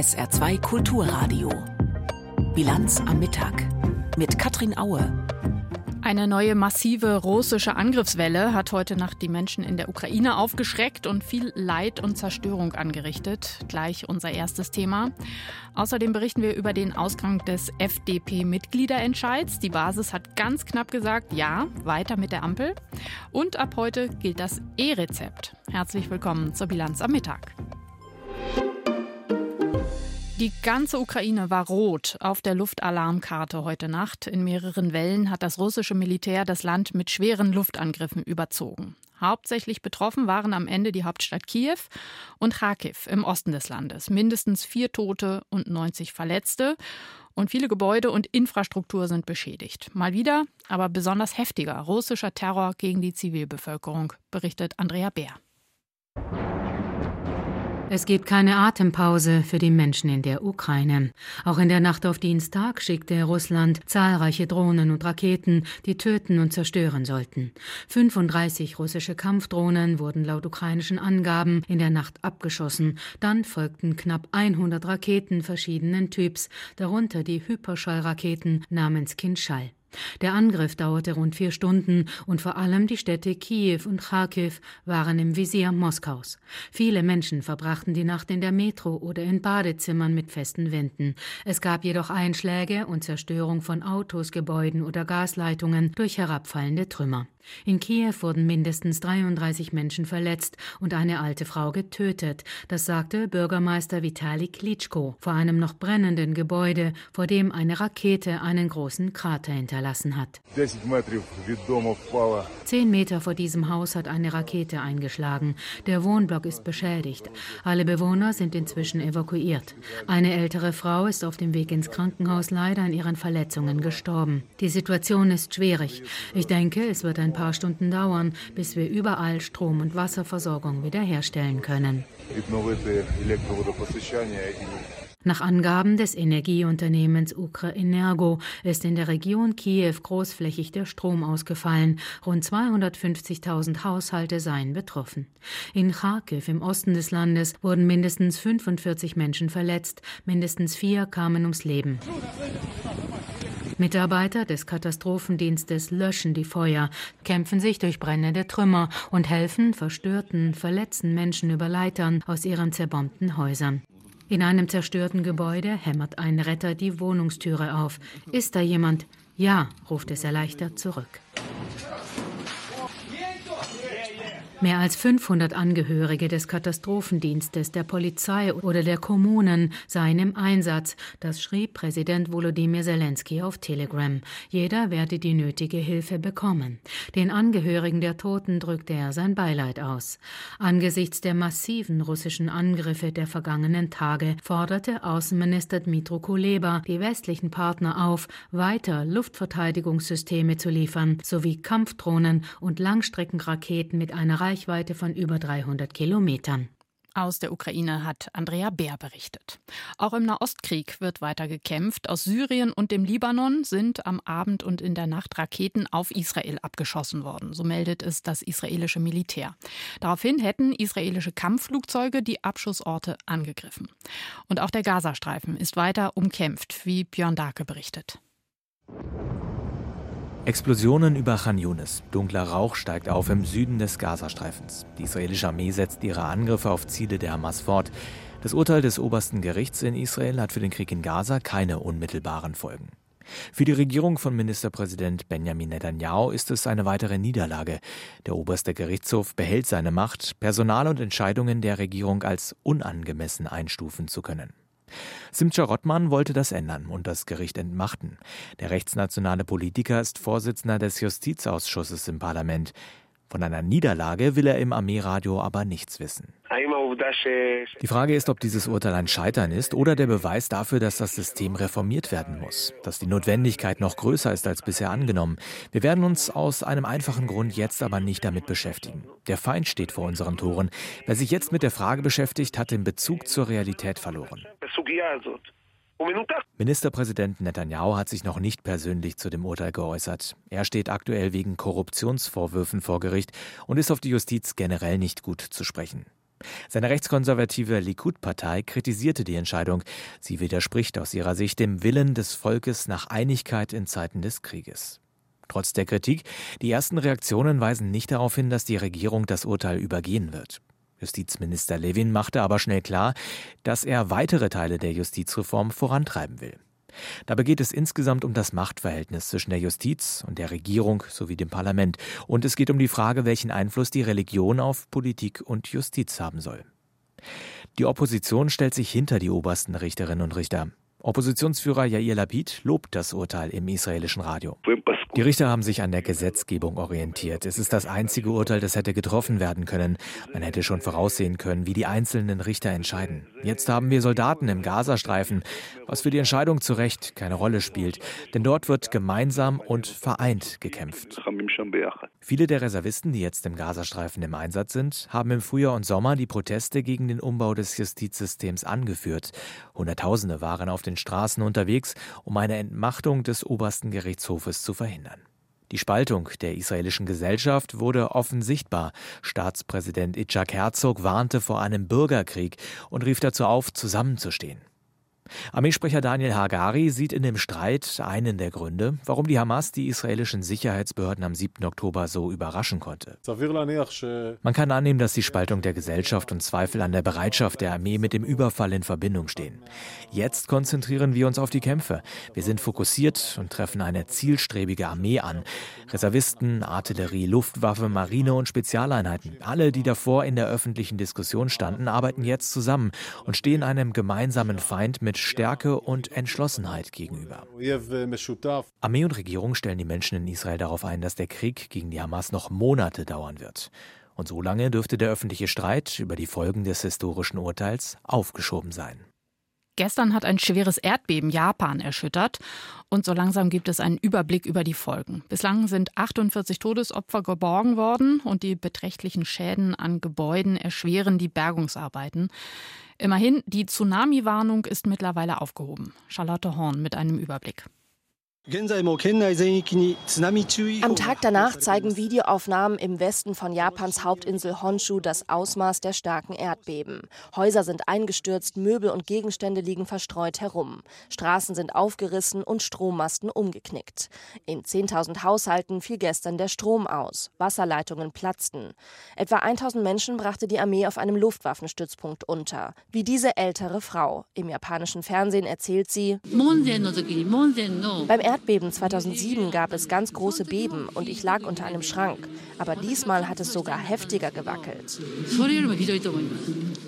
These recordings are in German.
SR2 Kulturradio. Bilanz am Mittag mit Katrin Aue. Eine neue massive russische Angriffswelle hat heute Nacht die Menschen in der Ukraine aufgeschreckt und viel Leid und Zerstörung angerichtet. Gleich unser erstes Thema. Außerdem berichten wir über den Ausgang des FDP-Mitgliederentscheids. Die Basis hat ganz knapp gesagt, ja, weiter mit der Ampel. Und ab heute gilt das E-Rezept. Herzlich willkommen zur Bilanz am Mittag. Die ganze Ukraine war rot auf der Luftalarmkarte heute Nacht. In mehreren Wellen hat das russische Militär das Land mit schweren Luftangriffen überzogen. Hauptsächlich betroffen waren am Ende die Hauptstadt Kiew und Kharkiv im Osten des Landes. Mindestens vier Tote und 90 Verletzte. Und viele Gebäude und Infrastruktur sind beschädigt. Mal wieder, aber besonders heftiger russischer Terror gegen die Zivilbevölkerung, berichtet Andrea Bär. Es gibt keine Atempause für die Menschen in der Ukraine. Auch in der Nacht auf Dienstag schickte Russland zahlreiche Drohnen und Raketen, die töten und zerstören sollten. 35 russische Kampfdrohnen wurden laut ukrainischen Angaben in der Nacht abgeschossen. Dann folgten knapp 100 Raketen verschiedenen Typs, darunter die Hyperschallraketen namens Kinschall. Der Angriff dauerte rund vier Stunden und vor allem die Städte Kiew und Kharkiv waren im Visier Moskaus. Viele Menschen verbrachten die Nacht in der Metro oder in Badezimmern mit festen Wänden. Es gab jedoch Einschläge und Zerstörung von Autos, Gebäuden oder Gasleitungen durch herabfallende Trümmer. In Kiew wurden mindestens 33 Menschen verletzt und eine alte Frau getötet. Das sagte Bürgermeister Vitali Klitschko vor einem noch brennenden Gebäude, vor dem eine Rakete einen großen Krater hinterlassen hat. Zehn Meter vor diesem Haus hat eine Rakete eingeschlagen. Der Wohnblock ist beschädigt. Alle Bewohner sind inzwischen evakuiert. Eine ältere Frau ist auf dem Weg ins Krankenhaus leider an ihren Verletzungen gestorben. Die Situation ist schwierig. Ich denke, es wird ein paar Stunden dauern, bis wir überall Strom- und Wasserversorgung wiederherstellen können. Nach Angaben des Energieunternehmens Ukrenergo ist in der Region Kiew großflächig der Strom ausgefallen. Rund 250.000 Haushalte seien betroffen. In Kharkiv im Osten des Landes wurden mindestens 45 Menschen verletzt, mindestens vier kamen ums Leben. Mitarbeiter des Katastrophendienstes löschen die Feuer, kämpfen sich durch brennende Trümmer und helfen verstörten, verletzten Menschen über Leitern aus ihren zerbombten Häusern. In einem zerstörten Gebäude hämmert ein Retter die Wohnungstüre auf. Ist da jemand? Ja, ruft es erleichtert zurück. Mehr als 500 Angehörige des Katastrophendienstes, der Polizei oder der Kommunen seien im Einsatz. Das schrieb Präsident Volodymyr Zelensky auf Telegram. Jeder werde die nötige Hilfe bekommen. Den Angehörigen der Toten drückte er sein Beileid aus. Angesichts der massiven russischen Angriffe der vergangenen Tage forderte Außenminister Dmitro Kuleba die westlichen Partner auf, weiter Luftverteidigungssysteme zu liefern, sowie Kampfdrohnen und Langstreckenraketen mit einer Reichweite von über 300 Kilometern. Aus der Ukraine hat Andrea Bär berichtet. Auch im Nahostkrieg wird weiter gekämpft. Aus Syrien und dem Libanon sind am Abend und in der Nacht Raketen auf Israel abgeschossen worden. So meldet es das israelische Militär. Daraufhin hätten israelische Kampfflugzeuge die Abschussorte angegriffen. Und auch der Gazastreifen ist weiter umkämpft, wie Björn Dake berichtet. Explosionen über Khan Yunis. Dunkler Rauch steigt auf im Süden des Gazastreifens. Die israelische Armee setzt ihre Angriffe auf Ziele der Hamas fort. Das Urteil des obersten Gerichts in Israel hat für den Krieg in Gaza keine unmittelbaren Folgen. Für die Regierung von Ministerpräsident Benjamin Netanyahu ist es eine weitere Niederlage. Der oberste Gerichtshof behält seine Macht, Personal und Entscheidungen der Regierung als unangemessen einstufen zu können. Simcha Rottmann wollte das ändern und das Gericht entmachten. Der rechtsnationale Politiker ist Vorsitzender des Justizausschusses im Parlament. Von einer Niederlage will er im Armeeradio aber nichts wissen. Die Frage ist, ob dieses Urteil ein Scheitern ist oder der Beweis dafür, dass das System reformiert werden muss, dass die Notwendigkeit noch größer ist als bisher angenommen. Wir werden uns aus einem einfachen Grund jetzt aber nicht damit beschäftigen. Der Feind steht vor unseren Toren. Wer sich jetzt mit der Frage beschäftigt, hat den Bezug zur Realität verloren. Ministerpräsident Netanyahu hat sich noch nicht persönlich zu dem Urteil geäußert. Er steht aktuell wegen Korruptionsvorwürfen vor Gericht und ist auf die Justiz generell nicht gut zu sprechen. Seine rechtskonservative Likud-Partei kritisierte die Entscheidung. Sie widerspricht aus ihrer Sicht dem Willen des Volkes nach Einigkeit in Zeiten des Krieges. Trotz der Kritik, die ersten Reaktionen weisen nicht darauf hin, dass die Regierung das Urteil übergehen wird. Justizminister Levin machte aber schnell klar, dass er weitere Teile der Justizreform vorantreiben will. Dabei geht es insgesamt um das Machtverhältnis zwischen der Justiz und der Regierung sowie dem Parlament. Und es geht um die Frage, welchen Einfluss die Religion auf Politik und Justiz haben soll. Die Opposition stellt sich hinter die obersten Richterinnen und Richter. Oppositionsführer Yair Lapid lobt das Urteil im israelischen Radio. Die Richter haben sich an der Gesetzgebung orientiert. Es ist das einzige Urteil, das hätte getroffen werden können. Man hätte schon voraussehen können, wie die einzelnen Richter entscheiden. Jetzt haben wir Soldaten im Gazastreifen, was für die Entscheidung zu Recht keine Rolle spielt. Denn dort wird gemeinsam und vereint gekämpft. Viele der Reservisten, die jetzt im Gazastreifen im Einsatz sind, haben im Frühjahr und Sommer die Proteste gegen den Umbau des Justizsystems angeführt. Hunderttausende waren auf den Straßen unterwegs, um eine Entmachtung des obersten Gerichtshofes zu verhindern. Die Spaltung der israelischen Gesellschaft wurde offen sichtbar. Staatspräsident Itzhak Herzog warnte vor einem Bürgerkrieg und rief dazu auf, zusammenzustehen. Armeesprecher Daniel Hagari sieht in dem Streit einen der Gründe, warum die Hamas die israelischen Sicherheitsbehörden am 7. Oktober so überraschen konnte. Man kann annehmen, dass die Spaltung der Gesellschaft und Zweifel an der Bereitschaft der Armee mit dem Überfall in Verbindung stehen. Jetzt konzentrieren wir uns auf die Kämpfe. Wir sind fokussiert und treffen eine zielstrebige Armee an. Reservisten, Artillerie, Luftwaffe, Marine und Spezialeinheiten, alle, die davor in der öffentlichen Diskussion standen, arbeiten jetzt zusammen und stehen einem gemeinsamen Feind mit Stärke und Entschlossenheit gegenüber. Armee und Regierung stellen die Menschen in Israel darauf ein, dass der Krieg gegen die Hamas noch Monate dauern wird. Und so lange dürfte der öffentliche Streit über die Folgen des historischen Urteils aufgeschoben sein. Gestern hat ein schweres Erdbeben Japan erschüttert und so langsam gibt es einen Überblick über die Folgen. Bislang sind 48 Todesopfer geborgen worden und die beträchtlichen Schäden an Gebäuden erschweren die Bergungsarbeiten. Immerhin, die Tsunami-Warnung ist mittlerweile aufgehoben. Charlotte Horn mit einem Überblick. Am Tag danach zeigen Videoaufnahmen im Westen von Japans Hauptinsel Honshu das Ausmaß der starken Erdbeben. Häuser sind eingestürzt, Möbel und Gegenstände liegen verstreut herum. Straßen sind aufgerissen und Strommasten umgeknickt. In 10.000 Haushalten fiel gestern der Strom aus. Wasserleitungen platzten. Etwa 1.000 Menschen brachte die Armee auf einem Luftwaffenstützpunkt unter. Wie diese ältere Frau. Im japanischen Fernsehen erzählt sie, beim Erdbeben 2007 gab es ganz große Beben und ich lag unter einem Schrank. Aber diesmal hat es sogar heftiger gewackelt.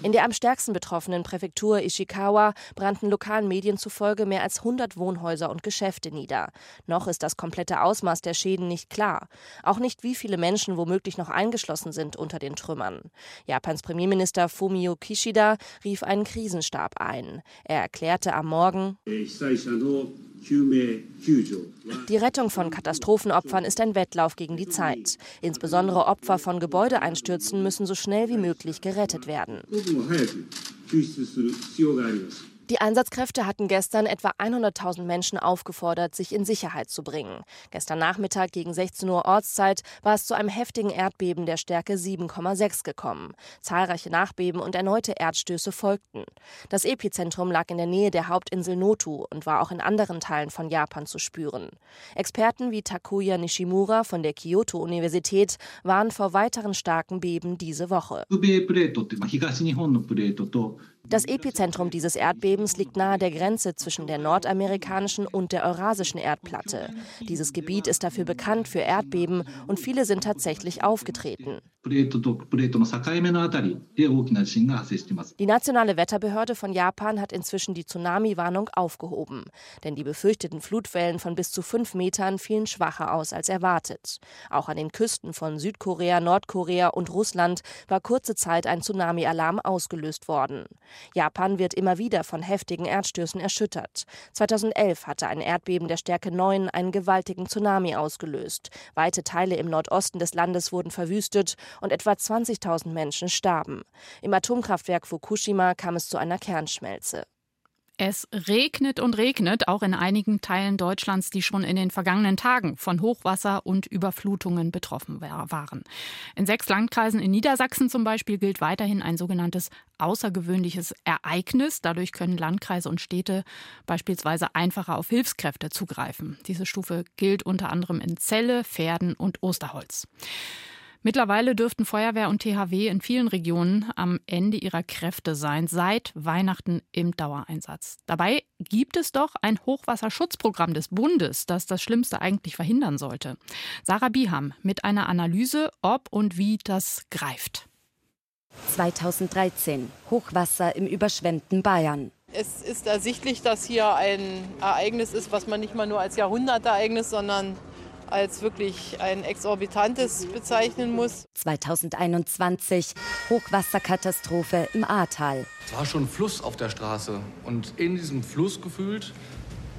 In der am stärksten betroffenen Präfektur Ishikawa brannten lokalen Medien zufolge mehr als 100 Wohnhäuser und Geschäfte nieder. Noch ist das komplette Ausmaß der Schäden nicht klar. Auch nicht, wie viele Menschen womöglich noch eingeschlossen sind unter den Trümmern. Japans Premierminister Fumio Kishida rief einen Krisenstab ein. Er erklärte am Morgen, die Rettung von Katastrophenopfern ist ein Wettlauf gegen die Zeit. Insbesondere Opfer von Gebäudeeinstürzen müssen so schnell wie möglich gerettet werden. Die Einsatzkräfte hatten gestern etwa 100.000 Menschen aufgefordert, sich in Sicherheit zu bringen. Gestern Nachmittag gegen 16 Uhr Ortszeit war es zu einem heftigen Erdbeben der Stärke 7,6 gekommen. Zahlreiche Nachbeben und erneute Erdstöße folgten. Das Epizentrum lag in der Nähe der Hauptinsel Notu und war auch in anderen Teilen von Japan zu spüren. Experten wie Takuya Nishimura von der Kyoto-Universität waren vor weiteren starken Beben diese Woche. Das Epizentrum dieses Erdbebens liegt nahe der Grenze zwischen der nordamerikanischen und der eurasischen Erdplatte. Dieses Gebiet ist dafür bekannt für Erdbeben und viele sind tatsächlich aufgetreten. Die nationale Wetterbehörde von Japan hat inzwischen die Tsunami-Warnung aufgehoben. Denn die befürchteten Flutwellen von bis zu fünf Metern fielen schwacher aus als erwartet. Auch an den Küsten von Südkorea, Nordkorea und Russland war kurze Zeit ein Tsunami-Alarm ausgelöst worden. Japan wird immer wieder von heftigen Erdstößen erschüttert. 2011 hatte ein Erdbeben der Stärke 9 einen gewaltigen Tsunami ausgelöst. Weite Teile im Nordosten des Landes wurden verwüstet und etwa 20.000 Menschen starben. Im Atomkraftwerk Fukushima kam es zu einer Kernschmelze. Es regnet und regnet, auch in einigen Teilen Deutschlands, die schon in den vergangenen Tagen von Hochwasser und Überflutungen betroffen waren. In sechs Landkreisen in Niedersachsen zum Beispiel gilt weiterhin ein sogenanntes außergewöhnliches Ereignis. Dadurch können Landkreise und Städte beispielsweise einfacher auf Hilfskräfte zugreifen. Diese Stufe gilt unter anderem in Celle, Pferden und Osterholz. Mittlerweile dürften Feuerwehr und THW in vielen Regionen am Ende ihrer Kräfte sein, seit Weihnachten im Dauereinsatz. Dabei gibt es doch ein Hochwasserschutzprogramm des Bundes, das das Schlimmste eigentlich verhindern sollte. Sarah Biham mit einer Analyse, ob und wie das greift. 2013 Hochwasser im überschwemmten Bayern. Es ist ersichtlich, dass hier ein Ereignis ist, was man nicht mal nur als Jahrhundertereignis, sondern als wirklich ein exorbitantes bezeichnen muss. 2021 Hochwasserkatastrophe im Ahrtal. Es war schon Fluss auf der Straße und in diesem Fluss gefühlt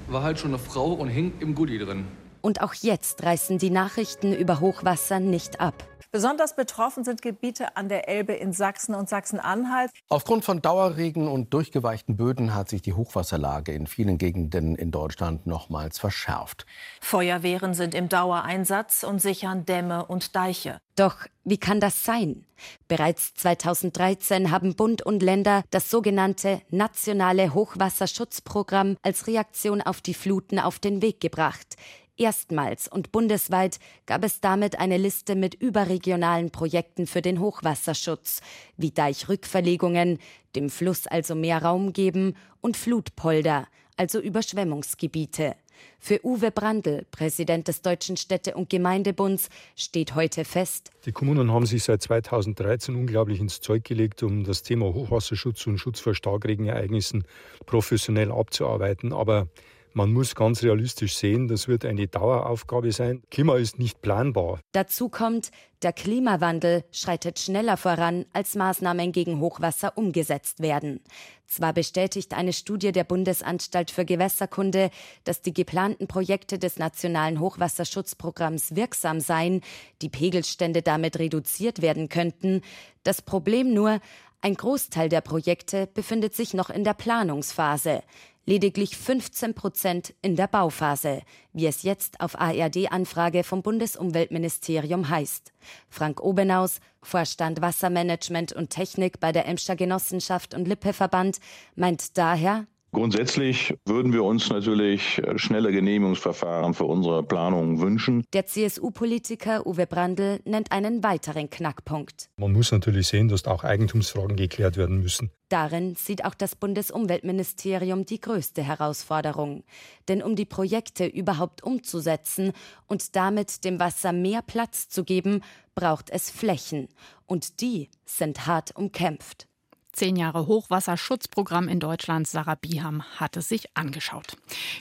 war halt schon eine Frau und hing im Gully drin. Und auch jetzt reißen die Nachrichten über Hochwasser nicht ab. Besonders betroffen sind Gebiete an der Elbe in Sachsen und Sachsen-Anhalt. Aufgrund von Dauerregen und durchgeweichten Böden hat sich die Hochwasserlage in vielen Gegenden in Deutschland nochmals verschärft. Feuerwehren sind im Dauereinsatz und sichern Dämme und Deiche. Doch wie kann das sein? Bereits 2013 haben Bund und Länder das sogenannte nationale Hochwasserschutzprogramm als Reaktion auf die Fluten auf den Weg gebracht. Erstmals und bundesweit gab es damit eine Liste mit überregionalen Projekten für den Hochwasserschutz, wie Deichrückverlegungen, dem Fluss also mehr Raum geben und Flutpolder, also Überschwemmungsgebiete. Für Uwe Brandl, Präsident des Deutschen Städte- und Gemeindebunds, steht heute fest, die Kommunen haben sich seit 2013 unglaublich ins Zeug gelegt, um das Thema Hochwasserschutz und Schutz vor Starkregenereignissen professionell abzuarbeiten. Aber man muss ganz realistisch sehen, das wird eine Daueraufgabe sein. Klima ist nicht planbar. Dazu kommt, der Klimawandel schreitet schneller voran, als Maßnahmen gegen Hochwasser umgesetzt werden. Zwar bestätigt eine Studie der Bundesanstalt für Gewässerkunde, dass die geplanten Projekte des nationalen Hochwasserschutzprogramms wirksam seien, die Pegelstände damit reduziert werden könnten. Das Problem nur, ein Großteil der Projekte befindet sich noch in der Planungsphase lediglich 15 Prozent in der Bauphase, wie es jetzt auf ARD-Anfrage vom Bundesumweltministerium heißt. Frank Obenaus, Vorstand Wassermanagement und Technik bei der Emscher Genossenschaft und Lippe-Verband, meint daher, Grundsätzlich würden wir uns natürlich äh, schnelle Genehmigungsverfahren für unsere Planungen wünschen. Der CSU-Politiker Uwe Brandl nennt einen weiteren Knackpunkt. Man muss natürlich sehen, dass auch Eigentumsfragen geklärt werden müssen. Darin sieht auch das Bundesumweltministerium die größte Herausforderung. Denn um die Projekte überhaupt umzusetzen und damit dem Wasser mehr Platz zu geben, braucht es Flächen. Und die sind hart umkämpft. Zehn Jahre Hochwasserschutzprogramm in Deutschland. Sarah Biham hat es sich angeschaut.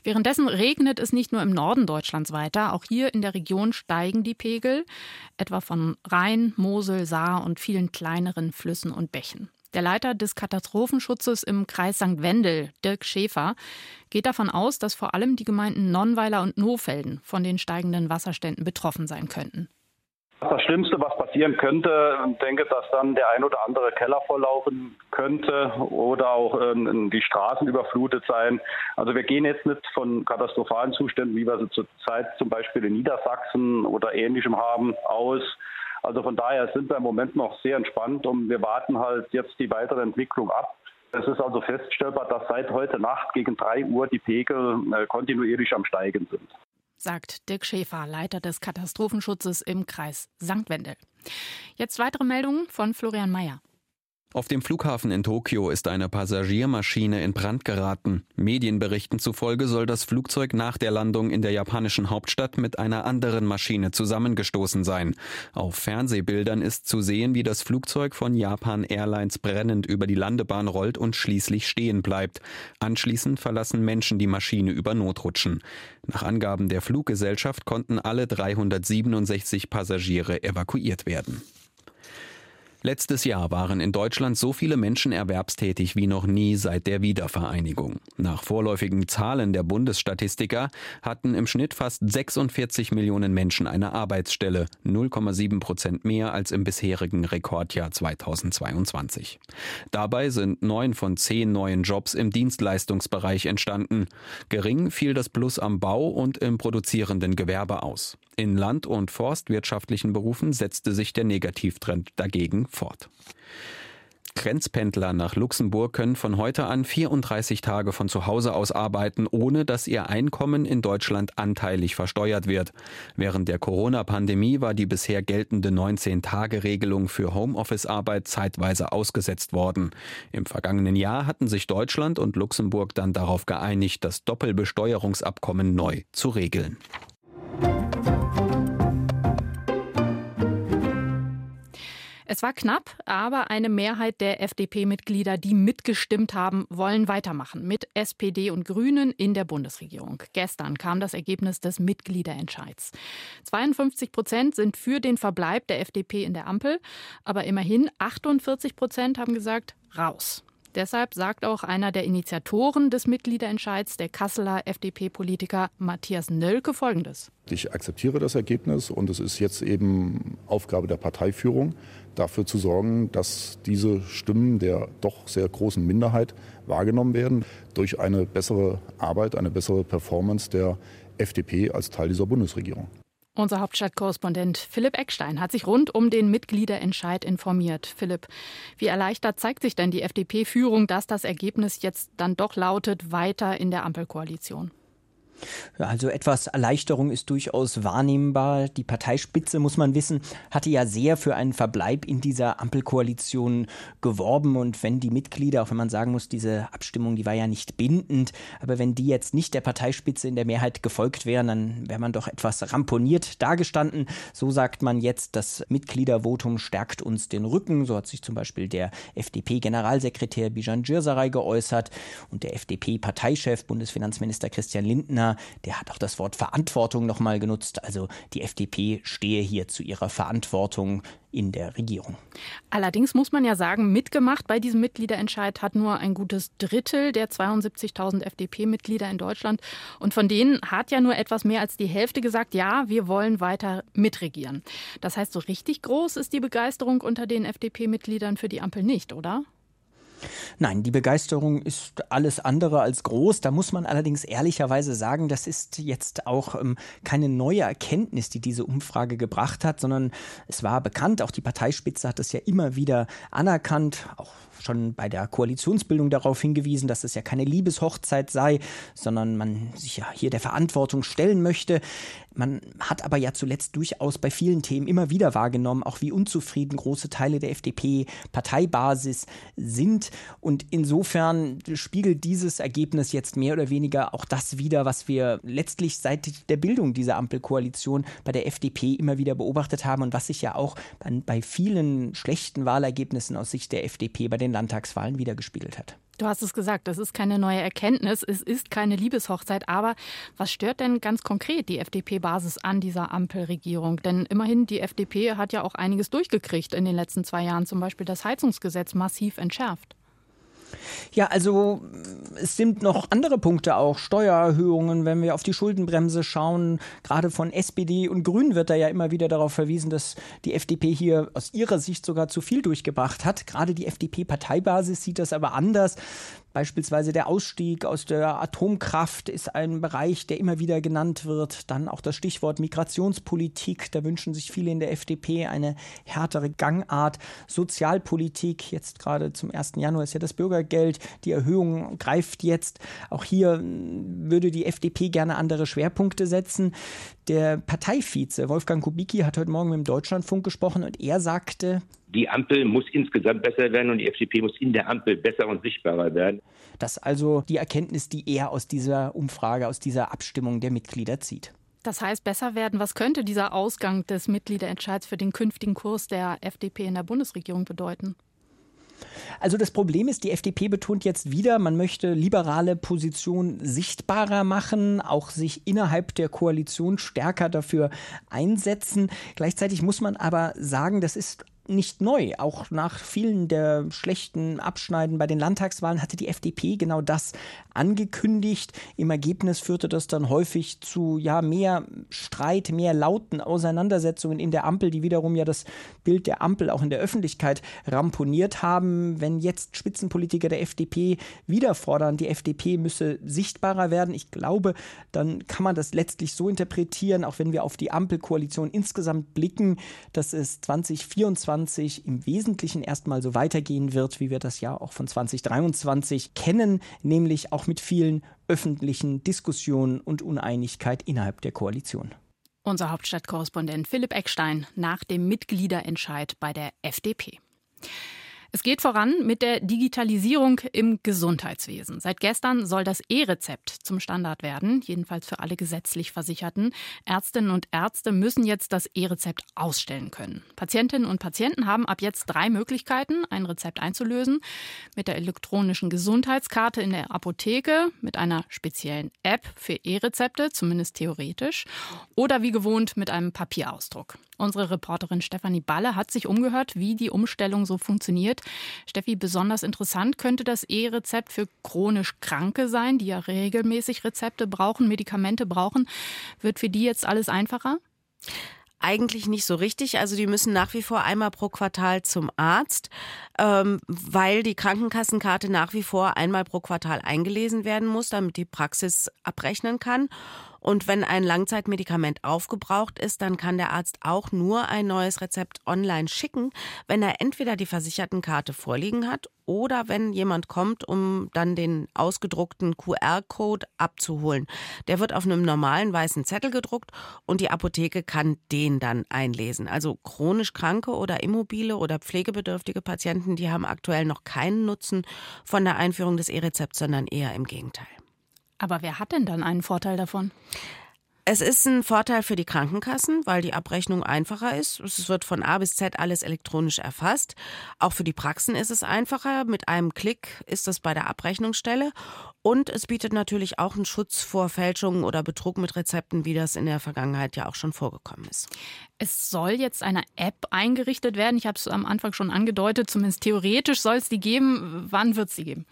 Währenddessen regnet es nicht nur im Norden Deutschlands weiter. Auch hier in der Region steigen die Pegel, etwa von Rhein, Mosel, Saar und vielen kleineren Flüssen und Bächen. Der Leiter des Katastrophenschutzes im Kreis St. Wendel, Dirk Schäfer, geht davon aus, dass vor allem die Gemeinden Nonnweiler und Nohfelden von den steigenden Wasserständen betroffen sein könnten. Das Schlimmste, was passieren könnte, denke, dass dann der ein oder andere Keller volllaufen könnte oder auch ähm, die Straßen überflutet sein. Also wir gehen jetzt nicht von katastrophalen Zuständen, wie wir sie zurzeit zum Beispiel in Niedersachsen oder ähnlichem haben, aus. Also von daher sind wir im Moment noch sehr entspannt und wir warten halt jetzt die weitere Entwicklung ab. Es ist also feststellbar, dass seit heute Nacht gegen drei Uhr die Pegel äh, kontinuierlich am Steigen sind sagt Dirk Schäfer, Leiter des Katastrophenschutzes im Kreis St. Wendel. Jetzt weitere Meldungen von Florian Mayer. Auf dem Flughafen in Tokio ist eine Passagiermaschine in Brand geraten. Medienberichten zufolge soll das Flugzeug nach der Landung in der japanischen Hauptstadt mit einer anderen Maschine zusammengestoßen sein. Auf Fernsehbildern ist zu sehen, wie das Flugzeug von Japan Airlines brennend über die Landebahn rollt und schließlich stehen bleibt. Anschließend verlassen Menschen die Maschine über Notrutschen. Nach Angaben der Fluggesellschaft konnten alle 367 Passagiere evakuiert werden. Letztes Jahr waren in Deutschland so viele Menschen erwerbstätig wie noch nie seit der Wiedervereinigung. Nach vorläufigen Zahlen der Bundesstatistiker hatten im Schnitt fast 46 Millionen Menschen eine Arbeitsstelle, 0,7 Prozent mehr als im bisherigen Rekordjahr 2022. Dabei sind neun von zehn neuen Jobs im Dienstleistungsbereich entstanden. Gering fiel das Plus am Bau und im produzierenden Gewerbe aus. In land- und forstwirtschaftlichen Berufen setzte sich der Negativtrend dagegen fort. Grenzpendler nach Luxemburg können von heute an 34 Tage von zu Hause aus arbeiten, ohne dass ihr Einkommen in Deutschland anteilig versteuert wird. Während der Corona-Pandemie war die bisher geltende 19-Tage-Regelung für Homeoffice-Arbeit zeitweise ausgesetzt worden. Im vergangenen Jahr hatten sich Deutschland und Luxemburg dann darauf geeinigt, das Doppelbesteuerungsabkommen neu zu regeln. Es war knapp, aber eine Mehrheit der FDP-Mitglieder, die mitgestimmt haben, wollen weitermachen mit SPD und Grünen in der Bundesregierung. Gestern kam das Ergebnis des Mitgliederentscheids. 52 Prozent sind für den Verbleib der FDP in der Ampel, aber immerhin 48 Prozent haben gesagt, raus. Deshalb sagt auch einer der Initiatoren des Mitgliederentscheids, der Kasseler FDP-Politiker Matthias Nölke, Folgendes. Ich akzeptiere das Ergebnis und es ist jetzt eben Aufgabe der Parteiführung, dafür zu sorgen, dass diese Stimmen der doch sehr großen Minderheit wahrgenommen werden durch eine bessere Arbeit, eine bessere Performance der FDP als Teil dieser Bundesregierung. Unser Hauptstadtkorrespondent Philipp Eckstein hat sich rund um den Mitgliederentscheid informiert. Philipp, wie erleichtert zeigt sich denn die FDP-Führung, dass das Ergebnis jetzt dann doch lautet, weiter in der Ampelkoalition? Also etwas Erleichterung ist durchaus wahrnehmbar. Die Parteispitze, muss man wissen, hatte ja sehr für einen Verbleib in dieser Ampelkoalition geworben. Und wenn die Mitglieder, auch wenn man sagen muss, diese Abstimmung, die war ja nicht bindend, aber wenn die jetzt nicht der Parteispitze in der Mehrheit gefolgt wären, dann wäre man doch etwas ramponiert dargestanden. So sagt man jetzt, das Mitgliedervotum stärkt uns den Rücken. So hat sich zum Beispiel der FDP-Generalsekretär Bijan Girsaray geäußert und der FDP-Parteichef, Bundesfinanzminister Christian Lindner, der hat auch das Wort Verantwortung nochmal genutzt. Also die FDP stehe hier zu ihrer Verantwortung in der Regierung. Allerdings muss man ja sagen, mitgemacht bei diesem Mitgliederentscheid hat nur ein gutes Drittel der 72.000 FDP-Mitglieder in Deutschland. Und von denen hat ja nur etwas mehr als die Hälfte gesagt, ja, wir wollen weiter mitregieren. Das heißt, so richtig groß ist die Begeisterung unter den FDP-Mitgliedern für die Ampel nicht, oder? Nein, die Begeisterung ist alles andere als groß. Da muss man allerdings ehrlicherweise sagen, das ist jetzt auch ähm, keine neue Erkenntnis, die diese Umfrage gebracht hat, sondern es war bekannt, auch die Parteispitze hat es ja immer wieder anerkannt, auch schon bei der Koalitionsbildung darauf hingewiesen, dass es ja keine Liebeshochzeit sei, sondern man sich ja hier der Verantwortung stellen möchte. Man hat aber ja zuletzt durchaus bei vielen Themen immer wieder wahrgenommen, auch wie unzufrieden große Teile der FDP-Parteibasis sind. Und insofern spiegelt dieses Ergebnis jetzt mehr oder weniger auch das wider, was wir letztlich seit der Bildung dieser Ampelkoalition bei der FDP immer wieder beobachtet haben und was sich ja auch bei vielen schlechten Wahlergebnissen aus Sicht der FDP bei den Landtagswahlen wiedergespiegelt hat. Du hast es gesagt, das ist keine neue Erkenntnis, es ist keine Liebeshochzeit. Aber was stört denn ganz konkret die FDP-Basis an dieser Ampelregierung? Denn immerhin, die FDP hat ja auch einiges durchgekriegt in den letzten zwei Jahren, zum Beispiel das Heizungsgesetz massiv entschärft. Ja, also es sind noch andere Punkte auch, Steuererhöhungen, wenn wir auf die Schuldenbremse schauen. Gerade von SPD und Grünen wird da ja immer wieder darauf verwiesen, dass die FDP hier aus ihrer Sicht sogar zu viel durchgebracht hat. Gerade die FDP-Parteibasis sieht das aber anders. Beispielsweise der Ausstieg aus der Atomkraft ist ein Bereich, der immer wieder genannt wird. Dann auch das Stichwort Migrationspolitik. Da wünschen sich viele in der FDP eine härtere Gangart. Sozialpolitik, jetzt gerade zum 1. Januar ist ja das Bürgergeld. Die Erhöhung greift jetzt. Auch hier würde die FDP gerne andere Schwerpunkte setzen. Der Parteivize Wolfgang Kubicki hat heute Morgen mit dem Deutschlandfunk gesprochen und er sagte, die Ampel muss insgesamt besser werden und die FDP muss in der Ampel besser und sichtbarer werden. Das ist also die Erkenntnis, die er aus dieser Umfrage, aus dieser Abstimmung der Mitglieder zieht. Das heißt, besser werden. Was könnte dieser Ausgang des Mitgliederentscheids für den künftigen Kurs der FDP in der Bundesregierung bedeuten? Also das Problem ist, die FDP betont jetzt wieder, man möchte liberale Positionen sichtbarer machen, auch sich innerhalb der Koalition stärker dafür einsetzen. Gleichzeitig muss man aber sagen, das ist nicht neu. Auch nach vielen der schlechten Abschneiden bei den Landtagswahlen hatte die FDP genau das angekündigt. Im Ergebnis führte das dann häufig zu ja mehr Streit, mehr lauten Auseinandersetzungen in der Ampel, die wiederum ja das Bild der Ampel auch in der Öffentlichkeit ramponiert haben. Wenn jetzt Spitzenpolitiker der FDP wieder fordern, die FDP müsse sichtbarer werden, ich glaube, dann kann man das letztlich so interpretieren, auch wenn wir auf die Ampelkoalition insgesamt blicken, dass es 2024 im Wesentlichen erstmal so weitergehen wird, wie wir das ja auch von 2023 kennen, nämlich auch mit vielen öffentlichen Diskussionen und Uneinigkeit innerhalb der Koalition. Unser Hauptstadtkorrespondent Philipp Eckstein nach dem Mitgliederentscheid bei der FDP. Es geht voran mit der Digitalisierung im Gesundheitswesen. Seit gestern soll das E-Rezept zum Standard werden, jedenfalls für alle gesetzlich Versicherten. Ärztinnen und Ärzte müssen jetzt das E-Rezept ausstellen können. Patientinnen und Patienten haben ab jetzt drei Möglichkeiten, ein Rezept einzulösen. Mit der elektronischen Gesundheitskarte in der Apotheke, mit einer speziellen App für E-Rezepte, zumindest theoretisch, oder wie gewohnt mit einem Papierausdruck. Unsere Reporterin Stefanie Balle hat sich umgehört, wie die Umstellung so funktioniert. Steffi, besonders interessant könnte das E-Rezept für chronisch Kranke sein, die ja regelmäßig Rezepte brauchen, Medikamente brauchen. Wird für die jetzt alles einfacher? Eigentlich nicht so richtig. Also die müssen nach wie vor einmal pro Quartal zum Arzt, ähm, weil die Krankenkassenkarte nach wie vor einmal pro Quartal eingelesen werden muss, damit die Praxis abrechnen kann. Und wenn ein Langzeitmedikament aufgebraucht ist, dann kann der Arzt auch nur ein neues Rezept online schicken, wenn er entweder die Versichertenkarte vorliegen hat oder wenn jemand kommt, um dann den ausgedruckten QR-Code abzuholen. Der wird auf einem normalen weißen Zettel gedruckt und die Apotheke kann den dann einlesen. Also chronisch kranke oder immobile oder pflegebedürftige Patienten, die haben aktuell noch keinen Nutzen von der Einführung des E-Rezepts, sondern eher im Gegenteil. Aber wer hat denn dann einen Vorteil davon? Es ist ein Vorteil für die Krankenkassen, weil die Abrechnung einfacher ist. Es wird von A bis Z alles elektronisch erfasst. Auch für die Praxen ist es einfacher. Mit einem Klick ist es bei der Abrechnungsstelle. Und es bietet natürlich auch einen Schutz vor Fälschungen oder Betrug mit Rezepten, wie das in der Vergangenheit ja auch schon vorgekommen ist. Es soll jetzt eine App eingerichtet werden. Ich habe es am Anfang schon angedeutet. Zumindest theoretisch soll es die geben. Wann wird es sie geben?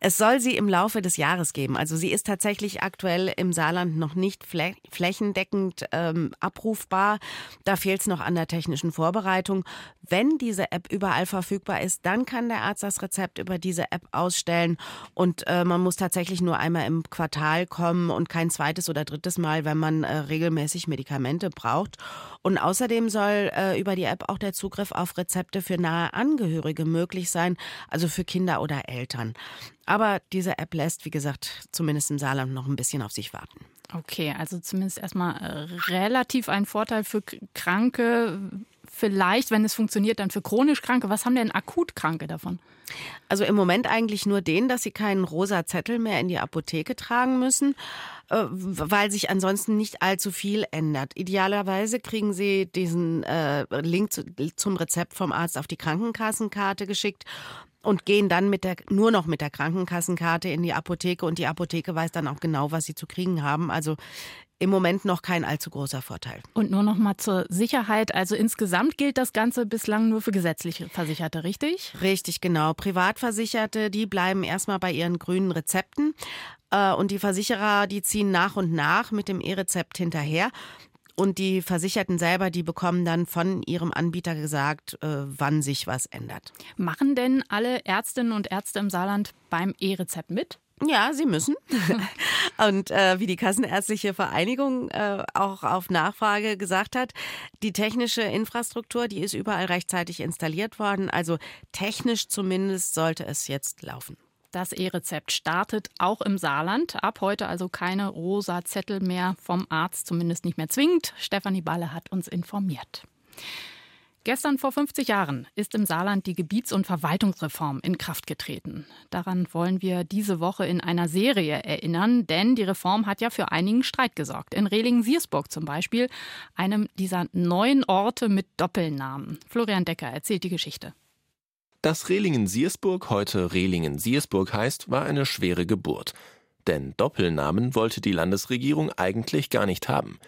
Es soll sie im Laufe des Jahres geben. Also sie ist tatsächlich aktuell im Saarland noch nicht flächendeckend ähm, abrufbar. Da fehlt es noch an der technischen Vorbereitung. Wenn diese App überall verfügbar ist, dann kann der Arzt das Rezept über diese App ausstellen und äh, man muss tatsächlich nur einmal im Quartal kommen und kein zweites oder drittes Mal, wenn man äh, regelmäßig Medikamente braucht. Und außerdem soll äh, über die App auch der Zugriff auf Rezepte für nahe Angehörige möglich sein, also für Kinder oder Eltern. Aber diese App lässt, wie gesagt, zumindest im Saarland noch ein bisschen auf sich warten. Okay, also zumindest erstmal äh, relativ ein Vorteil für Kranke. Vielleicht, wenn es funktioniert, dann für chronisch Kranke. Was haben denn akut Kranke davon? Also im Moment eigentlich nur den, dass sie keinen rosa Zettel mehr in die Apotheke tragen müssen, äh, weil sich ansonsten nicht allzu viel ändert. Idealerweise kriegen sie diesen äh, Link zum Rezept vom Arzt auf die Krankenkassenkarte geschickt und gehen dann mit der, nur noch mit der Krankenkassenkarte in die Apotheke und die Apotheke weiß dann auch genau, was sie zu kriegen haben. Also im Moment noch kein allzu großer Vorteil. Und nur noch mal zur Sicherheit. Also insgesamt gilt das Ganze bislang nur für gesetzliche Versicherte, richtig? Richtig, genau. Privatversicherte, die bleiben erstmal bei ihren grünen Rezepten. Äh, und die Versicherer, die ziehen nach und nach mit dem E-Rezept hinterher. Und die Versicherten selber, die bekommen dann von ihrem Anbieter gesagt, äh, wann sich was ändert. Machen denn alle Ärztinnen und Ärzte im Saarland beim E-Rezept mit? Ja, sie müssen. Und äh, wie die Kassenärztliche Vereinigung äh, auch auf Nachfrage gesagt hat, die technische Infrastruktur, die ist überall rechtzeitig installiert worden. Also technisch zumindest sollte es jetzt laufen. Das E-Rezept startet auch im Saarland. Ab heute also keine rosa Zettel mehr vom Arzt, zumindest nicht mehr zwingend. Stefanie Balle hat uns informiert. Gestern vor 50 Jahren ist im Saarland die Gebiets- und Verwaltungsreform in Kraft getreten. Daran wollen wir diese Woche in einer Serie erinnern, denn die Reform hat ja für einigen Streit gesorgt. In Rehlingen-Siersburg zum Beispiel, einem dieser neuen Orte mit Doppelnamen. Florian Decker erzählt die Geschichte. Dass Rehlingen-Siersburg heute Rehlingen-Siersburg heißt, war eine schwere Geburt. Denn Doppelnamen wollte die Landesregierung eigentlich gar nicht haben.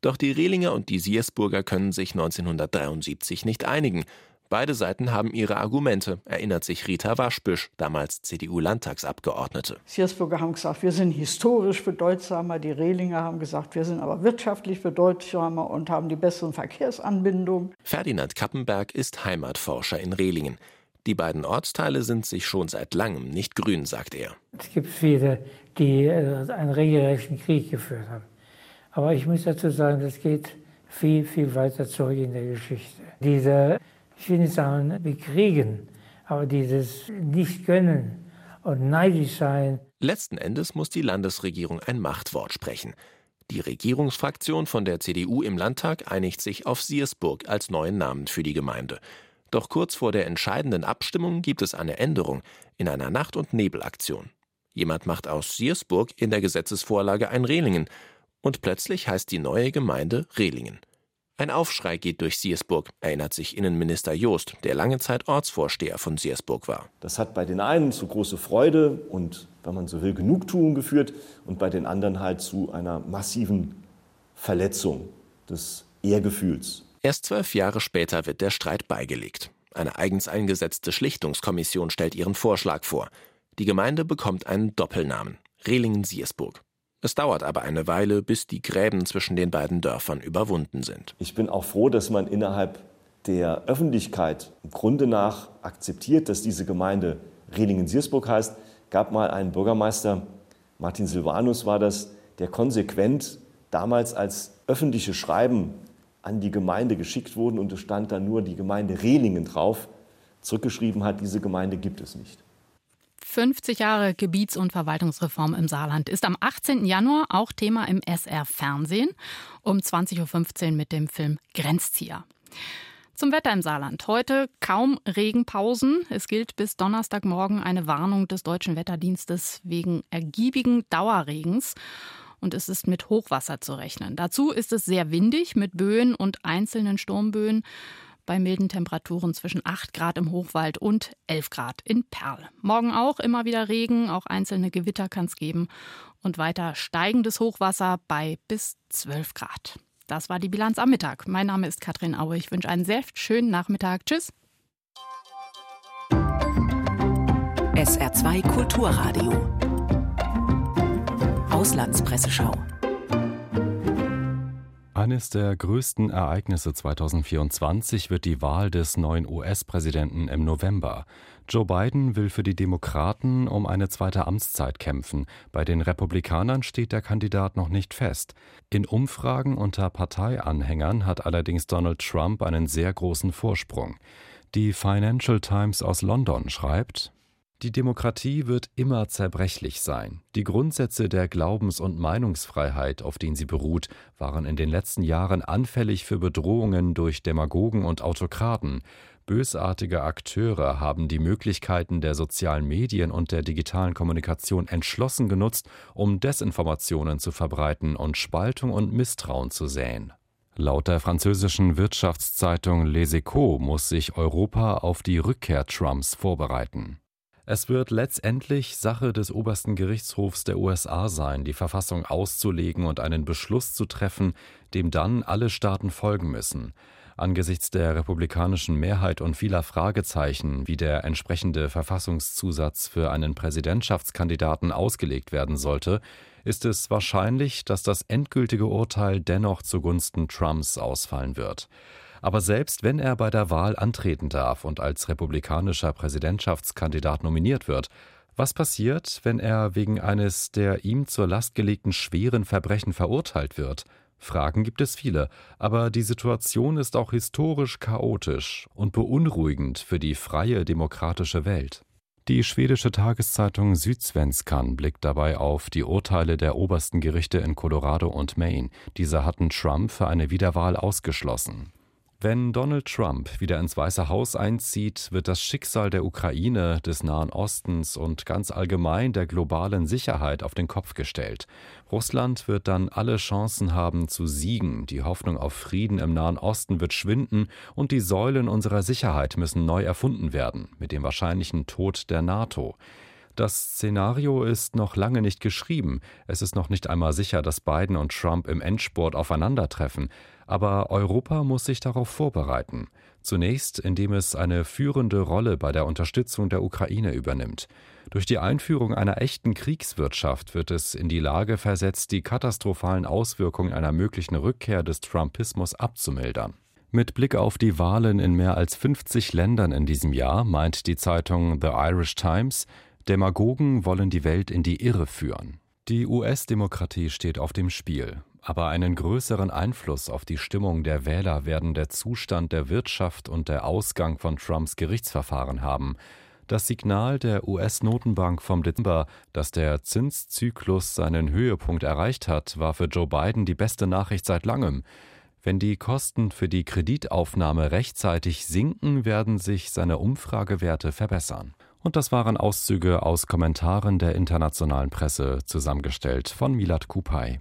Doch die Rehlinger und die Siersburger können sich 1973 nicht einigen, Beide Seiten haben ihre Argumente, erinnert sich Rita Waschbüsch, damals CDU-Landtagsabgeordnete. Siersburger haben gesagt, wir sind historisch bedeutsamer. Die Rehlinger haben gesagt, wir sind aber wirtschaftlich bedeutsamer und haben die besseren Verkehrsanbindungen. Ferdinand Kappenberg ist Heimatforscher in Rehlingen. Die beiden Ortsteile sind sich schon seit langem nicht grün, sagt er. Es gibt viele, die äh, einen regelrechten Krieg geführt haben. Aber ich muss dazu sagen, das geht viel, viel weiter zurück in der Geschichte. Diese ich will nicht sagen bekriegen, aber dieses Nicht-Gönnen und neidisch sein. Letzten Endes muss die Landesregierung ein Machtwort sprechen. Die Regierungsfraktion von der CDU im Landtag einigt sich auf Siersburg als neuen Namen für die Gemeinde. Doch kurz vor der entscheidenden Abstimmung gibt es eine Änderung in einer Nacht- und Nebelaktion. Jemand macht aus Siersburg in der Gesetzesvorlage ein Rehlingen und plötzlich heißt die neue Gemeinde Rehlingen. Ein Aufschrei geht durch Siersburg, erinnert sich Innenminister Joost, der lange Zeit Ortsvorsteher von Siersburg war. Das hat bei den einen zu große Freude und, wenn man so will, Genugtuung geführt und bei den anderen halt zu einer massiven Verletzung des Ehrgefühls. Erst zwölf Jahre später wird der Streit beigelegt. Eine eigens eingesetzte Schlichtungskommission stellt ihren Vorschlag vor. Die Gemeinde bekommt einen Doppelnamen: Rehlingen-Siersburg. Es dauert aber eine Weile, bis die Gräben zwischen den beiden Dörfern überwunden sind. Ich bin auch froh, dass man innerhalb der Öffentlichkeit im Grunde nach akzeptiert, dass diese Gemeinde Rehlingen-Siersburg heißt. Gab mal einen Bürgermeister, Martin Silvanus war das, der konsequent damals als öffentliche Schreiben an die Gemeinde geschickt wurden und es stand dann nur die Gemeinde Rehlingen drauf, zurückgeschrieben hat, diese Gemeinde gibt es nicht. 50 Jahre Gebiets- und Verwaltungsreform im Saarland ist am 18. Januar auch Thema im SR Fernsehen um 20.15 Uhr mit dem Film Grenzzieher. Zum Wetter im Saarland. Heute kaum Regenpausen. Es gilt bis Donnerstagmorgen eine Warnung des Deutschen Wetterdienstes wegen ergiebigen Dauerregens. Und es ist mit Hochwasser zu rechnen. Dazu ist es sehr windig mit Böen und einzelnen Sturmböen bei milden Temperaturen zwischen 8 Grad im Hochwald und 11 Grad in Perl. Morgen auch immer wieder Regen, auch einzelne Gewitter kann es geben und weiter steigendes Hochwasser bei bis 12 Grad. Das war die Bilanz am Mittag. Mein Name ist Katrin Aue. Ich wünsche einen sehr schönen Nachmittag. Tschüss. SR2 Kulturradio. Auslandspresseschau. Eines der größten Ereignisse 2024 wird die Wahl des neuen US-Präsidenten im November. Joe Biden will für die Demokraten um eine zweite Amtszeit kämpfen. Bei den Republikanern steht der Kandidat noch nicht fest. In Umfragen unter Parteianhängern hat allerdings Donald Trump einen sehr großen Vorsprung. Die Financial Times aus London schreibt, die Demokratie wird immer zerbrechlich sein. Die Grundsätze der Glaubens- und Meinungsfreiheit, auf denen sie beruht, waren in den letzten Jahren anfällig für Bedrohungen durch Demagogen und Autokraten. Bösartige Akteure haben die Möglichkeiten der sozialen Medien und der digitalen Kommunikation entschlossen genutzt, um Desinformationen zu verbreiten und Spaltung und Misstrauen zu säen. Laut der französischen Wirtschaftszeitung Les Echos muss sich Europa auf die Rückkehr Trumps vorbereiten. Es wird letztendlich Sache des obersten Gerichtshofs der USA sein, die Verfassung auszulegen und einen Beschluss zu treffen, dem dann alle Staaten folgen müssen. Angesichts der republikanischen Mehrheit und vieler Fragezeichen, wie der entsprechende Verfassungszusatz für einen Präsidentschaftskandidaten ausgelegt werden sollte, ist es wahrscheinlich, dass das endgültige Urteil dennoch zugunsten Trumps ausfallen wird. Aber selbst wenn er bei der Wahl antreten darf und als republikanischer Präsidentschaftskandidat nominiert wird, was passiert, wenn er wegen eines der ihm zur Last gelegten schweren Verbrechen verurteilt wird? Fragen gibt es viele, aber die Situation ist auch historisch chaotisch und beunruhigend für die freie demokratische Welt. Die schwedische Tageszeitung Südsvenskan blickt dabei auf die Urteile der obersten Gerichte in Colorado und Maine. Diese hatten Trump für eine Wiederwahl ausgeschlossen. Wenn Donald Trump wieder ins Weiße Haus einzieht, wird das Schicksal der Ukraine, des Nahen Ostens und ganz allgemein der globalen Sicherheit auf den Kopf gestellt. Russland wird dann alle Chancen haben zu siegen, die Hoffnung auf Frieden im Nahen Osten wird schwinden und die Säulen unserer Sicherheit müssen neu erfunden werden, mit dem wahrscheinlichen Tod der NATO. Das Szenario ist noch lange nicht geschrieben. Es ist noch nicht einmal sicher, dass Biden und Trump im Endspurt aufeinandertreffen. Aber Europa muss sich darauf vorbereiten. Zunächst, indem es eine führende Rolle bei der Unterstützung der Ukraine übernimmt. Durch die Einführung einer echten Kriegswirtschaft wird es in die Lage versetzt, die katastrophalen Auswirkungen einer möglichen Rückkehr des Trumpismus abzumildern. Mit Blick auf die Wahlen in mehr als 50 Ländern in diesem Jahr meint die Zeitung The Irish Times, Demagogen wollen die Welt in die Irre führen. Die US-Demokratie steht auf dem Spiel, aber einen größeren Einfluss auf die Stimmung der Wähler werden der Zustand der Wirtschaft und der Ausgang von Trumps Gerichtsverfahren haben. Das Signal der US-Notenbank vom Dezember, dass der Zinszyklus seinen Höhepunkt erreicht hat, war für Joe Biden die beste Nachricht seit langem. Wenn die Kosten für die Kreditaufnahme rechtzeitig sinken, werden sich seine Umfragewerte verbessern. Und das waren Auszüge aus Kommentaren der internationalen Presse, zusammengestellt von Milad Kupay.